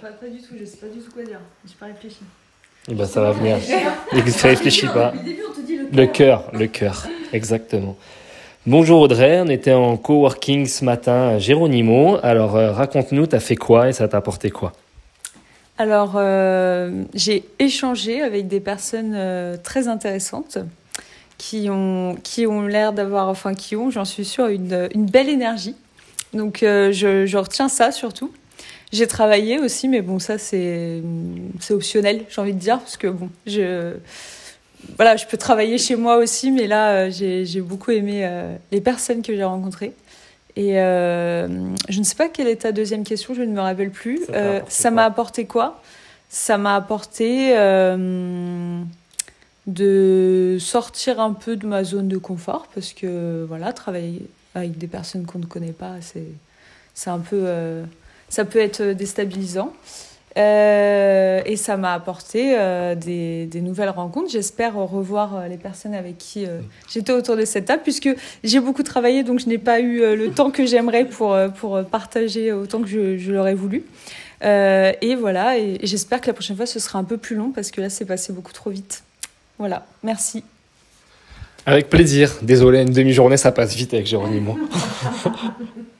pas, pas, du tout, je sais pas du tout quoi dire. J'ai pas réfléchi. Et ben ça va venir. Ne réfléchis pas. Le cœur, le cœur, exactement. Bonjour Audrey, on était en coworking ce matin à Géronimo. Alors euh, raconte-nous, t'as fait quoi et ça t'a apporté quoi? Alors euh, j'ai échangé avec des personnes euh, très intéressantes qui ont, qui ont l'air d'avoir, enfin qui ont, j'en suis sûre, une, une belle énergie. Donc je, je retiens ça surtout. J'ai travaillé aussi, mais bon, ça c'est optionnel, j'ai envie de dire, parce que bon, je voilà, je peux travailler chez moi aussi, mais là, euh, j'ai beaucoup aimé euh, les personnes que j'ai rencontrées. Et euh, je ne sais pas quelle est ta deuxième question, je ne me rappelle plus. Ça m'a apporté quoi? Ça m'a apporté de sortir un peu de ma zone de confort, parce que voilà, travailler avec des personnes qu'on ne connaît pas, c'est un peu, ça peut être déstabilisant. Euh, et ça m'a apporté euh, des, des, nouvelles rencontres. J'espère revoir euh, les personnes avec qui j'étais autour de cette table, puisque j'ai beaucoup travaillé, donc je n'ai pas eu le temps que j'aimerais pour, pour partager autant que je, je l'aurais voulu. et voilà, et, j'espère que la prochaine fois, ce sera un peu plus long, parce que là, c'est passé beaucoup trop vite. Voilà, merci. Avec plaisir. Désolé, une demi-journée, ça passe vite avec Jérôme